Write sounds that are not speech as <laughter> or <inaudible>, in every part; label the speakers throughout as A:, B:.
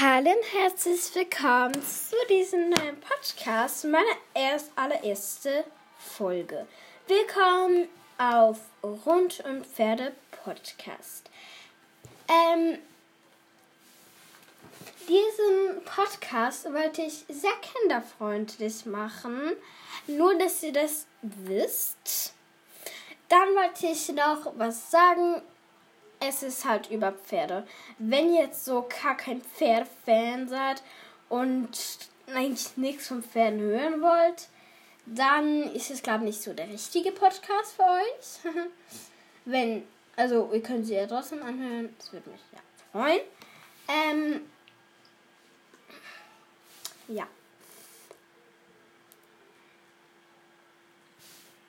A: Hallo und herzlich willkommen zu diesem neuen Podcast, meine erst allererste Folge. Willkommen auf Rund und Pferde Podcast. Ähm, diesen Podcast wollte ich sehr kinderfreundlich machen, nur dass ihr das wisst. Dann wollte ich noch was sagen es ist halt über Pferde. Wenn ihr jetzt so gar kein Pferdefan seid und eigentlich nichts von Pferden hören wollt, dann ist es, glaube ich, nicht so der richtige Podcast für euch. <laughs> Wenn, also ihr könnt sie ja trotzdem anhören, das würde mich ja freuen. Ähm, ja.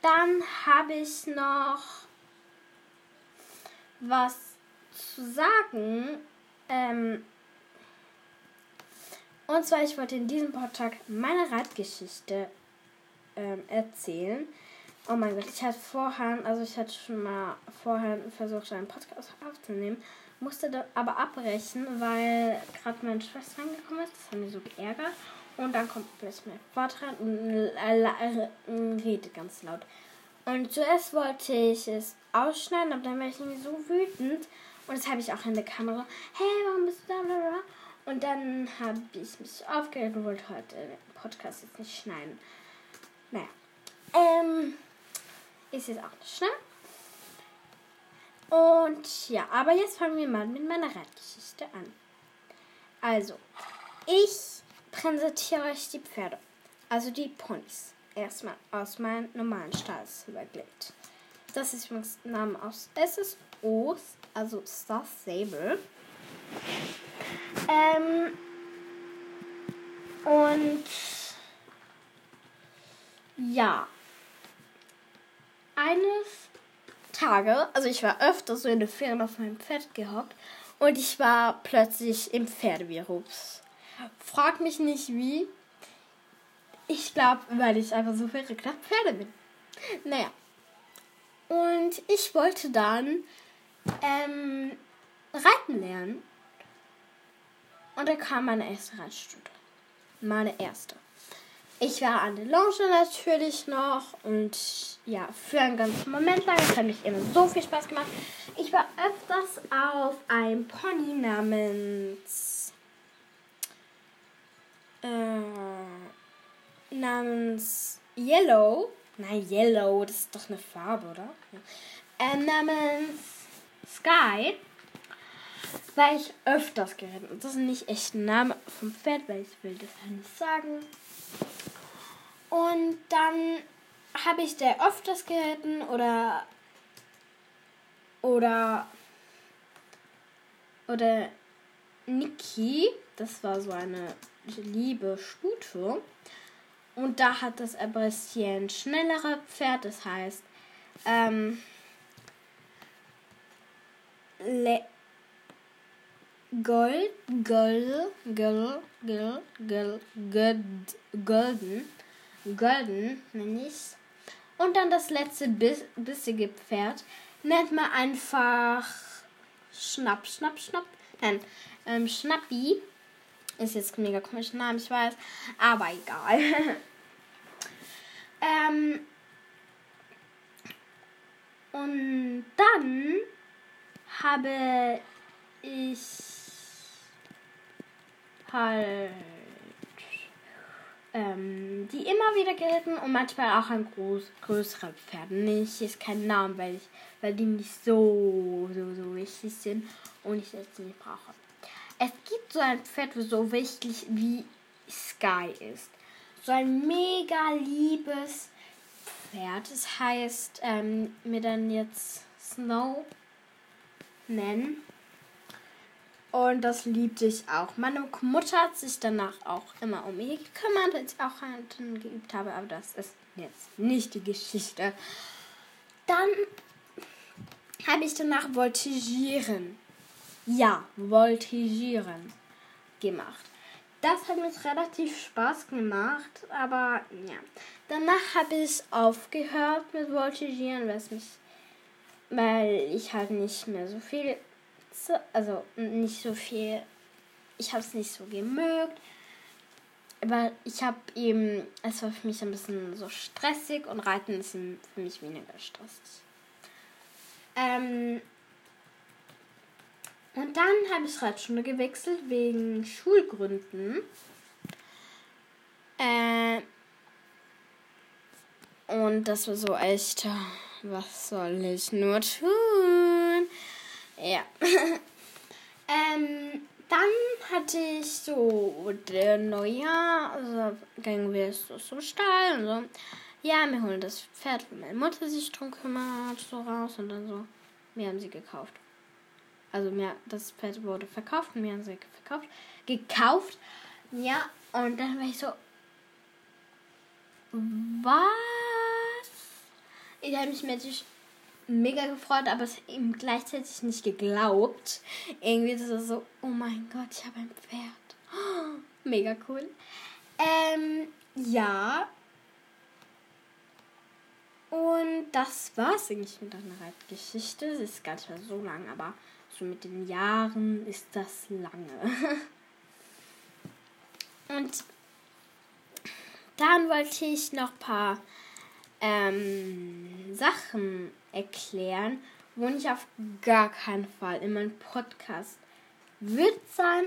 A: Dann habe ich noch was zu sagen. Ähm, und zwar, ich wollte in diesem Podcast meine Reitgeschichte ähm, erzählen. Oh mein Gott, ich hatte vorher, also ich hatte schon mal vorher versucht, einen Podcast aufzunehmen, musste aber abbrechen, weil gerade meine Schwester reingekommen ist. Das hat mich so geärgert. Und dann kommt plötzlich mein rein und redet ganz laut. Und zuerst wollte ich es ausschneiden, aber dann war ich irgendwie so wütend. Und das habe ich auch in der Kamera. Hey, warum bist du da? Und dann habe ich mich aufgeregt und wollte heute den Podcast jetzt nicht schneiden. Naja. Ähm, ist jetzt auch nicht schlimm. Und ja, aber jetzt fangen wir mal mit meiner Reitgeschichte an. Also, ich präsentiere euch die Pferde. Also die Ponys erstmal aus meinem normalen Stahlsilberglät. Das ist übrigens Name aus SSO, also Star Sable. Ähm, und ja, eines Tages, also ich war öfter so in der Ferien auf meinem Pferd gehockt und ich war plötzlich im Pferdevirus. Frag mich nicht wie, ich glaube, weil ich einfach so verrückt Pferde bin. Naja. Und ich wollte dann ähm, reiten lernen. Und da kam meine erste Reitstunde. Meine erste. Ich war an der Lounge natürlich noch und ja, für einen ganzen Moment lang. Es hat mich immer so viel Spaß gemacht. Ich war öfters auf einem Pony namens äh, namens Yellow. Nein, Yellow, das ist doch eine Farbe, oder? Ja. Äh, namens Sky. Weil ich öfters geritten. Und das ist nicht echt ein Name vom Pferd, weil ich will das halt nicht sagen. Und dann habe ich der öfters geritten oder oder oder Niki, das war so eine liebe Stute. Und da hat das bisschen schnellere Pferd, das heißt, ähm, Le Gold, Gold, Gold, Gold, Gold, Gold, Golden, Golden nenne ich's. Und dann das letzte bis, bissige Pferd nennt man einfach Schnapp, Schnapp, Schnapp. Nein, ähm, Schnappi. Ist jetzt mega komischer Name, ich weiß. Aber egal. <laughs> Ähm, und dann habe ich halt ähm, die immer wieder geritten und manchmal auch ein groß, größere Pferd. Nicht ist kein Name, weil ich, weil die nicht so, so, so wichtig sind und ich jetzt nicht brauche. Es gibt so ein Pferd, das so wichtig wie Sky ist so ein mega liebes Pferd. Das heißt, ähm, mir dann jetzt Snow nennen. Und das liebte ich auch. Meine Mutter hat sich danach auch immer um ihn gekümmert, als ich auch einen geübt habe. Aber das ist jetzt nicht die Geschichte. Dann habe ich danach Voltigieren. Ja, Voltigieren gemacht. Das hat mir relativ Spaß gemacht, aber ja. Danach habe ich aufgehört mit Voltigieren, weil, mich, weil ich halt nicht mehr so viel, also nicht so viel ich habe es nicht so gemögt. Aber ich habe eben, es war für mich ein bisschen so stressig und Reiten ist für mich weniger stressig. Ähm, und dann habe ich Reitschule gewechselt wegen Schulgründen. Äh, und das war so echt, was soll ich nur tun? Ja. <laughs> ähm, dann hatte ich so der Neujahr, also gingen wir so zum Stall und so. Ja, wir holen das Pferd, wo meine Mutter sich drum kümmert, so raus und dann so. Wir haben sie gekauft. Also mir, das Pferd wurde verkauft und wir haben sie verkauft. Gekauft. Ja, und dann war ich so. Was? Ich habe mich natürlich mega gefreut, aber es ihm gleichzeitig nicht geglaubt. Irgendwie ist es so, oh mein Gott, ich habe ein Pferd. Oh, <gasps> mega cool. Ähm, ja. Und das war's eigentlich mit einer Reitgeschichte. Es ist gar nicht mehr so lang, aber so mit den Jahren ist das lange. <laughs> Und dann wollte ich noch ein paar ähm, Sachen erklären, wo ich auf gar keinen Fall in meinem Podcast wird sein.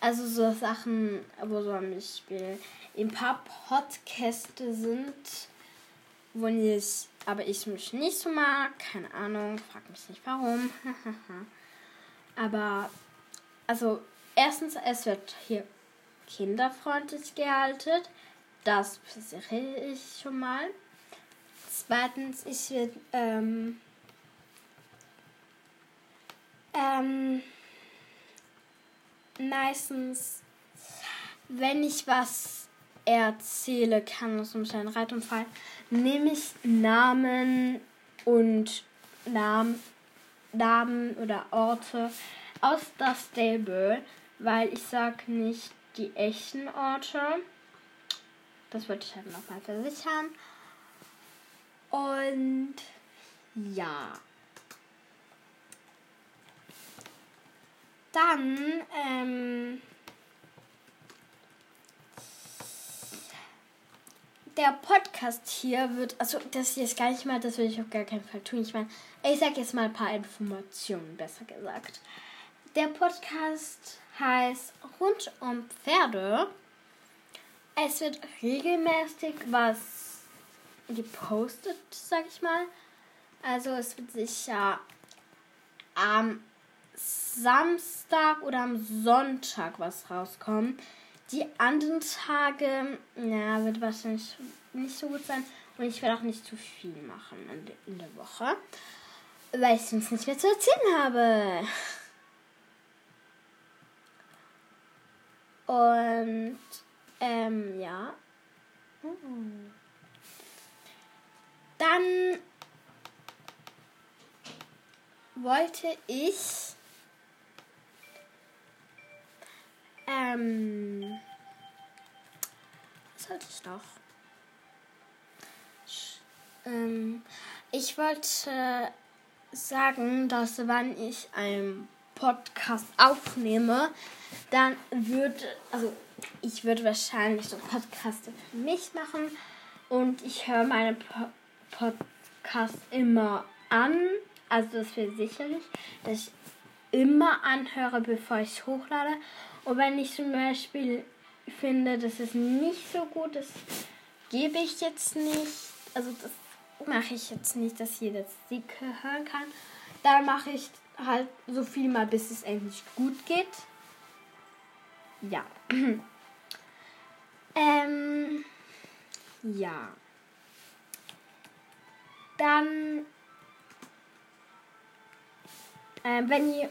A: Also so Sachen, wo so ein Beispiel ein paar Podcaste sind, wo ich, aber ich mich nicht so mag. Keine Ahnung, frag mich nicht warum. <laughs> aber, also, erstens, es wird hier kinderfreundlich gehalten. Das versichere ich schon mal. Zweitens, ich werde ähm, ähm, meistens, wenn ich was erzähle, kann aus einem kleinen Reitunfall, nehme ich Namen und Namen, Namen oder Orte aus das Stable, weil ich sage nicht die echten Orte. Das wollte ich halt nochmal versichern. Und ja. Dann, ähm, der Podcast hier wird, also das ist gar nicht mal, das will ich auf gar keinen Fall tun. Ich meine, ich sag jetzt mal ein paar Informationen, besser gesagt. Der Podcast heißt Rund um Pferde. Es wird regelmäßig was gepostet, sag ich mal. Also es wird sicher am Samstag oder am Sonntag was rauskommen. Die anderen Tage, ja, wird wahrscheinlich nicht so gut sein. Und ich werde auch nicht zu viel machen in der Woche. Weil ich sonst nicht mehr zu erzählen habe. Und, ähm, ja. Dann wollte ich ähm, was sollte ich noch? Ähm, ich wollte sagen, dass wenn ich einen Podcast aufnehme, dann würde, also ich würde wahrscheinlich so Podcasts für mich machen und ich höre meine po Podcast immer an. Also das wäre sicherlich, dass ich immer anhöre, bevor ich hochlade. Und wenn ich zum Beispiel finde, dass es nicht so gut ist, gebe ich jetzt nicht. Also das mache ich jetzt nicht, dass jeder Sieg hören kann. Dann mache ich halt so viel mal, bis es endlich gut geht. Ja. <clears throat> ähm, ja. Dann, äh, wenn ihr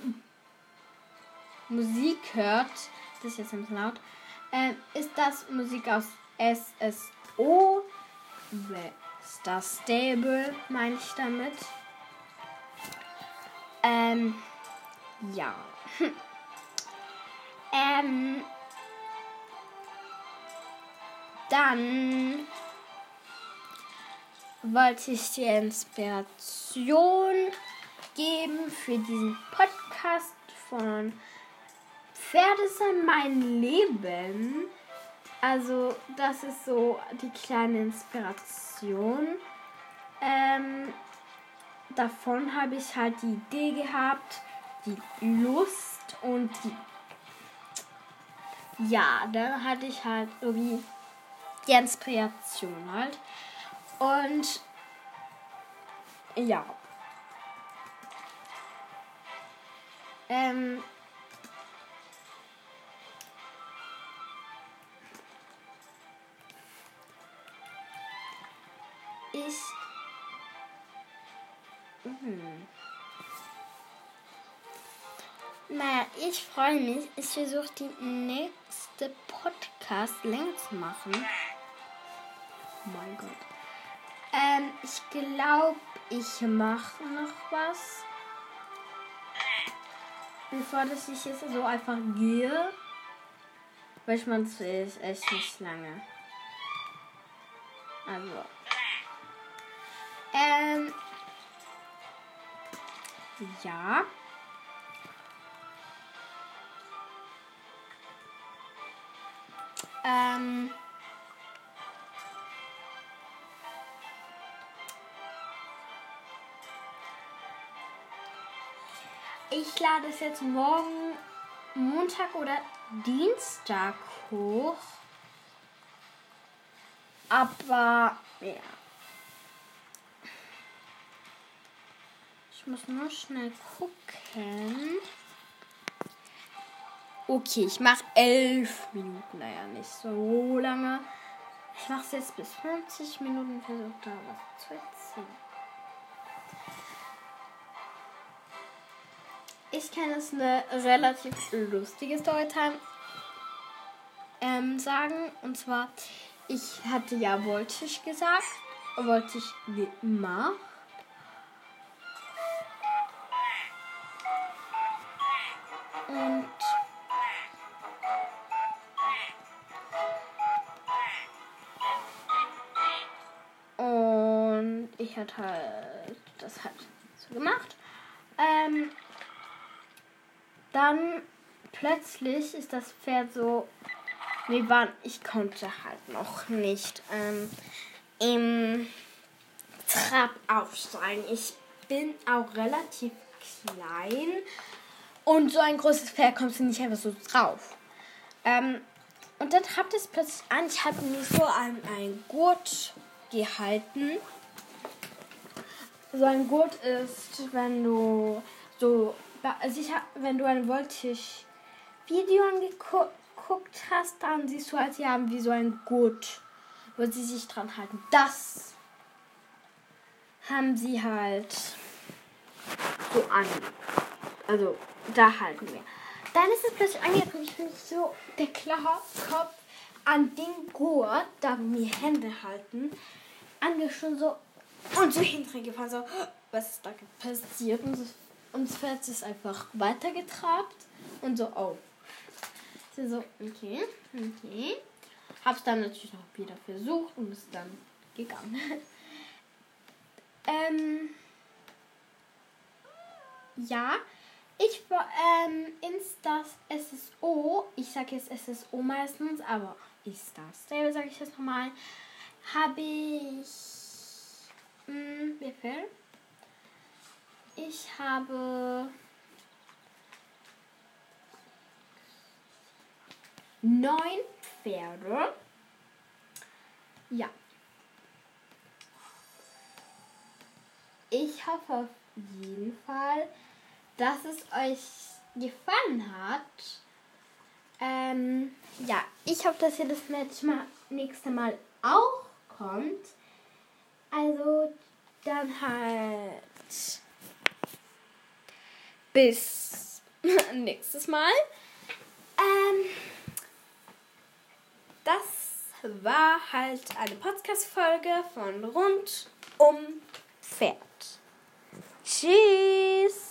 A: Musik hört, das ist jetzt ein bisschen laut, äh, ist das Musik aus SSO, Star Stable, meine ich damit. Ähm, ja. <laughs> ähm, dann wollte ich dir Inspiration geben für diesen Podcast von Pferde sind mein Leben. Also, das ist so die kleine Inspiration. Ähm, davon habe ich halt die Idee gehabt, die Lust und die. Ja, dann hatte ich halt irgendwie die Inspiration halt. Und ja. Ähm, ich. Hm. Naja, ich freue mich. Ich versuche die nächste Podcast länger zu machen. Oh mein Gott. Ähm, ich glaube, ich mache noch was. Bevor dass ich jetzt so einfach gehe. Weil ich meine, es ist echt nicht lange. Also. Ähm. Ja. Ähm. Ich lade es jetzt morgen Montag oder Dienstag hoch. Aber ja. Ich muss nur schnell gucken. Okay, ich mache elf Minuten. Naja, nicht so lange. Ich mache es jetzt bis 50 Minuten. Versuche da was zu erzählen. Ich kann es eine relativ lustige Storytime ähm, sagen. Und zwar, ich hatte ja wollte ich gesagt, wollte ich gemacht. Und und ich hatte halt das halt so gemacht. Ähm, dann plötzlich ist das Pferd so. Nee, war, ich konnte halt noch nicht ähm, im Trab aufsteigen. Ich bin auch relativ klein. Und so ein großes Pferd kommst du nicht einfach so drauf. Ähm, und dann habt es plötzlich an. Ich habe mir so an ein Gurt gehalten. So ein Gurt ist, wenn du so also ich hab, wenn du ein Voltage-Video angeguckt hast, dann siehst du halt, sie haben wie so ein Gurt, wo sie sich dran halten. Das haben sie halt so an. Also, da halten wir. Dann ist es plötzlich angekommen. Ich finde so der klare Kopf an den Gurt, da wir Hände halten, angeschoben so und so hinten gefahren. So, was ist da passiert? Und so und das Pferd ist einfach weitergetrabt und so. Oh. So, okay, okay. Hab's dann natürlich noch wieder versucht und ist dann gegangen. <laughs> ähm, ja, ich ähm, Instas SSO, ich sage jetzt SSO meistens, aber Instas, selber sage ich jetzt nochmal, habe ich, mh, mir fällt ich habe neun Pferde. Ja. Ich hoffe auf jeden Fall, dass es euch gefallen hat. Ähm, ja, ich hoffe, dass ihr das nächste Mal auch kommt. Also dann halt bis <laughs> nächstes Mal. Ähm, das war halt eine Podcast-Folge von Rund um Pferd. Tschüss!